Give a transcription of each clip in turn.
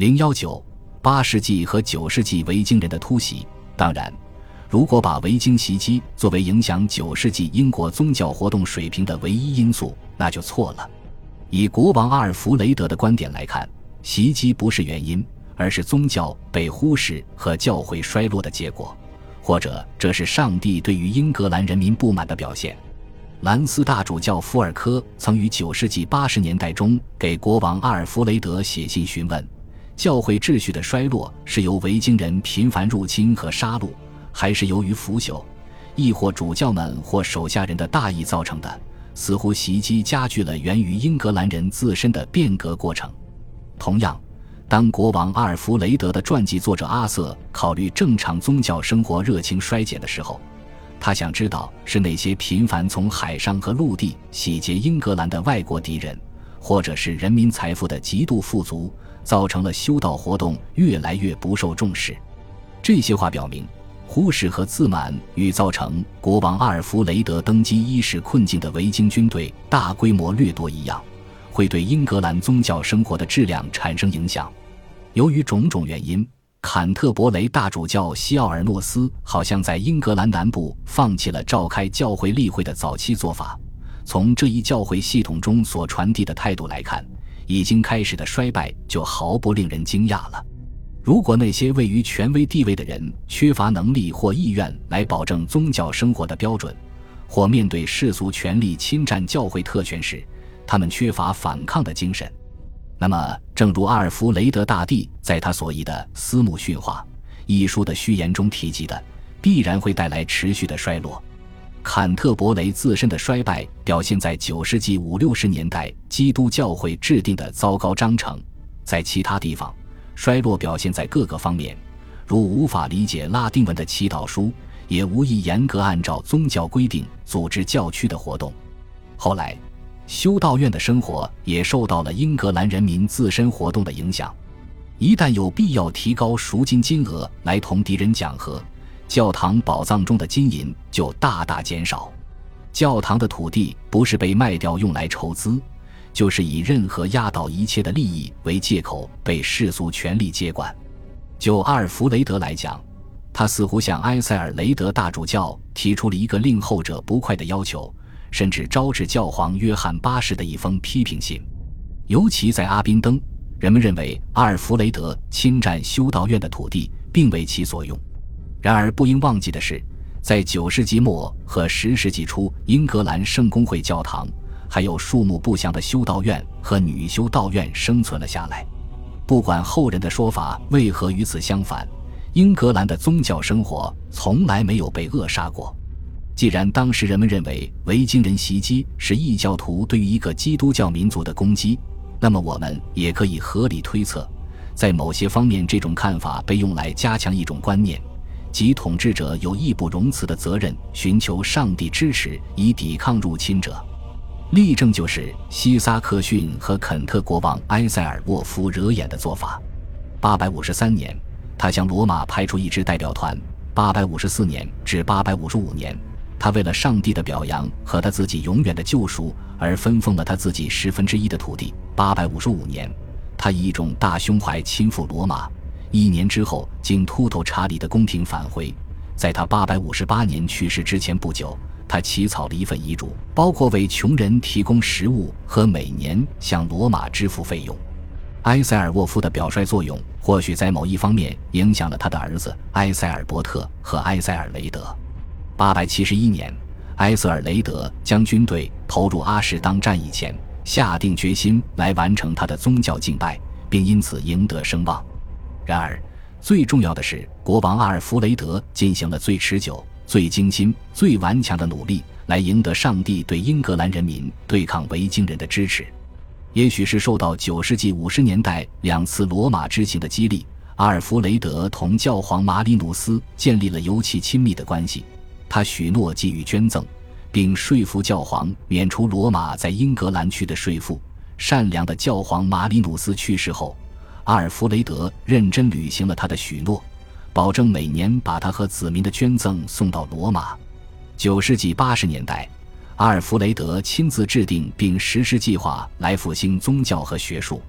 零幺九八世纪和九世纪维京人的突袭。当然，如果把维京袭击作为影响九世纪英国宗教活动水平的唯一因素，那就错了。以国王阿尔弗雷德的观点来看，袭击不是原因，而是宗教被忽视和教会衰落的结果，或者这是上帝对于英格兰人民不满的表现。兰斯大主教福尔科曾于九世纪八十年代中给国王阿尔弗雷德写信询问。教会秩序的衰落是由维京人频繁入侵和杀戮，还是由于腐朽，亦或主教们或手下人的大意造成的？似乎袭击加剧了源于英格兰人自身的变革过程。同样，当国王阿尔弗雷德的传记作者阿瑟考虑正常宗教生活热情衰减的时候，他想知道是那些频繁从海上和陆地洗劫英格兰的外国敌人，或者是人民财富的极度富足。造成了修道活动越来越不受重视。这些话表明，忽视和自满与造成国王阿尔弗雷德登基伊始困境的维京军队大规模掠夺一样，会对英格兰宗教生活的质量产生影响。由于种种原因，坎特伯雷大主教西奥尔诺斯好像在英格兰南部放弃了召开教会例会的早期做法。从这一教会系统中所传递的态度来看。已经开始的衰败就毫不令人惊讶了。如果那些位于权威地位的人缺乏能力或意愿来保证宗教生活的标准，或面对世俗权力侵占教会特权时，他们缺乏反抗的精神，那么，正如阿尔弗雷德大帝在他所译的《斯姆训话》一书的序言中提及的，必然会带来持续的衰落。坎特伯雷自身的衰败表现在九世纪五六十年代基督教会制定的糟糕章程，在其他地方，衰落表现在各个方面，如无法理解拉丁文的祈祷书，也无意严格按照宗教规定组织教区的活动。后来，修道院的生活也受到了英格兰人民自身活动的影响，一旦有必要提高赎金金额来同敌人讲和。教堂宝藏中的金银就大大减少，教堂的土地不是被卖掉用来筹资，就是以任何压倒一切的利益为借口被世俗权力接管。就阿尔弗雷德来讲，他似乎向埃塞尔雷德大主教提出了一个令后者不快的要求，甚至招致教皇约翰八世的一封批评信。尤其在阿宾登，人们认为阿尔弗雷德侵占修道院的土地并为其所用。然而，不应忘记的是，在九世纪末和十世纪初，英格兰圣公会教堂还有数目不详的修道院和女修道院生存了下来。不管后人的说法为何与此相反，英格兰的宗教生活从来没有被扼杀过。既然当时人们认为维京人袭击是异教徒对于一个基督教民族的攻击，那么我们也可以合理推测，在某些方面，这种看法被用来加强一种观念。即统治者有义不容辞的责任，寻求上帝支持以抵抗入侵者。例证就是西萨克逊和肯特国王埃塞尔沃夫惹眼的做法。八百五十三年，他向罗马派出一支代表团；八百五十四年至八百五十五年，他为了上帝的表扬和他自己永远的救赎而分封了他自己十分之一的土地。八百五十五年，他以一种大胸怀亲赴罗马。一年之后，经秃头查理的宫廷返回，在他八百五十八年去世之前不久，他起草了一份遗嘱，包括为穷人提供食物和每年向罗马支付费用。埃塞尔沃夫的表率作用，或许在某一方面影响了他的儿子埃塞尔伯特和埃塞尔雷德。八百七十一年，埃塞尔雷德将军队投入阿什当战役前，下定决心来完成他的宗教敬拜，并因此赢得声望。然而，最重要的是，国王阿尔弗雷德进行了最持久、最精心、最顽强的努力，来赢得上帝对英格兰人民对抗维京人的支持。也许是受到九世纪五十年代两次罗马之行的激励，阿尔弗雷德同教皇马里努斯建立了尤其亲密的关系。他许诺给予捐赠，并说服教皇免除罗马在英格兰区的税赋。善良的教皇马里努斯去世后。阿尔弗雷德认真履行了他的许诺，保证每年把他和子民的捐赠送到罗马。九世纪八十年代，阿尔弗雷德亲自制定并实施计划来复兴宗教和学术。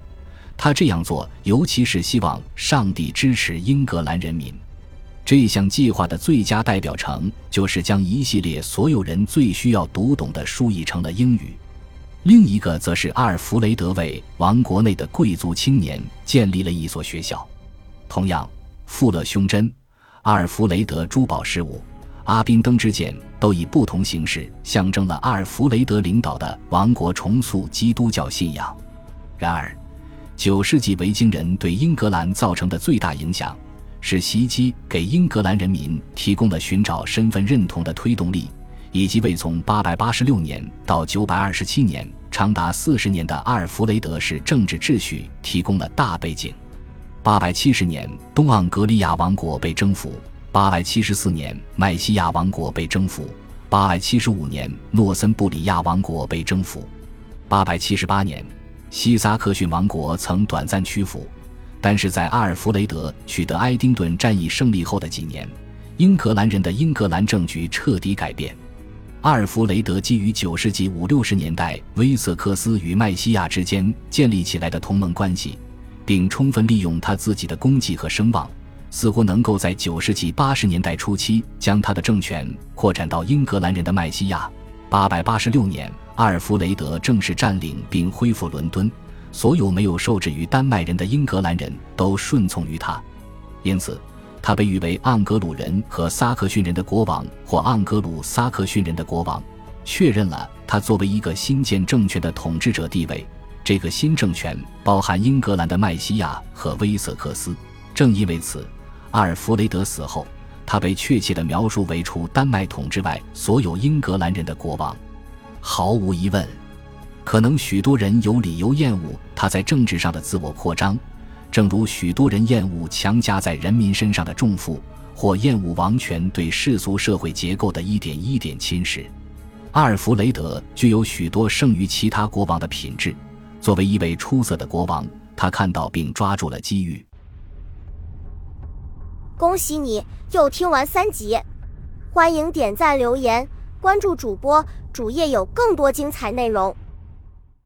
他这样做，尤其是希望上帝支持英格兰人民。这项计划的最佳代表成就是将一系列所有人最需要读懂的书译成了英语。另一个则是阿尔弗雷德为王国内的贵族青年建立了一所学校。同样，富勒胸针、阿尔弗雷德珠宝饰物、阿宾登之剑都以不同形式象征了阿尔弗雷德领导的王国重塑基督教信仰。然而，九世纪维京人对英格兰造成的最大影响。是袭击给英格兰人民提供了寻找身份认同的推动力，以及为从886年到927年长达四十年的阿尔弗雷德式政治秩序提供了大背景。870年，东盎格利亚王国被征服；874年，麦西亚王国被征服；875年，诺森布里亚王国被征服；878年，西萨克逊王国曾短暂屈服。但是在阿尔弗雷德取得埃丁顿战役胜利后的几年，英格兰人的英格兰政局彻底改变。阿尔弗雷德基于九世纪五六十年代威瑟克斯与麦西亚之间建立起来的同盟关系，并充分利用他自己的功绩和声望，似乎能够在九世纪八十年代初期将他的政权扩展到英格兰人的麦西亚。八百八十六年，阿尔弗雷德正式占领并恢复伦敦。所有没有受制于丹麦人的英格兰人都顺从于他，因此，他被誉为盎格鲁人和撒克逊人的国王，或盎格鲁撒克逊人的国王，确认了他作为一个新建政权的统治者地位。这个新政权包含英格兰的麦西亚和威瑟克斯。正因为此，阿尔弗雷德死后，他被确切地描述为除丹麦统治外所有英格兰人的国王。毫无疑问。可能许多人有理由厌恶他在政治上的自我扩张，正如许多人厌恶强加在人民身上的重负，或厌恶王权对世俗社会结构的一点一点侵蚀。阿尔弗雷德具有许多胜于其他国王的品质。作为一位出色的国王，他看到并抓住了机遇。恭喜你又听完三集，欢迎点赞、留言、关注主播，主页有更多精彩内容。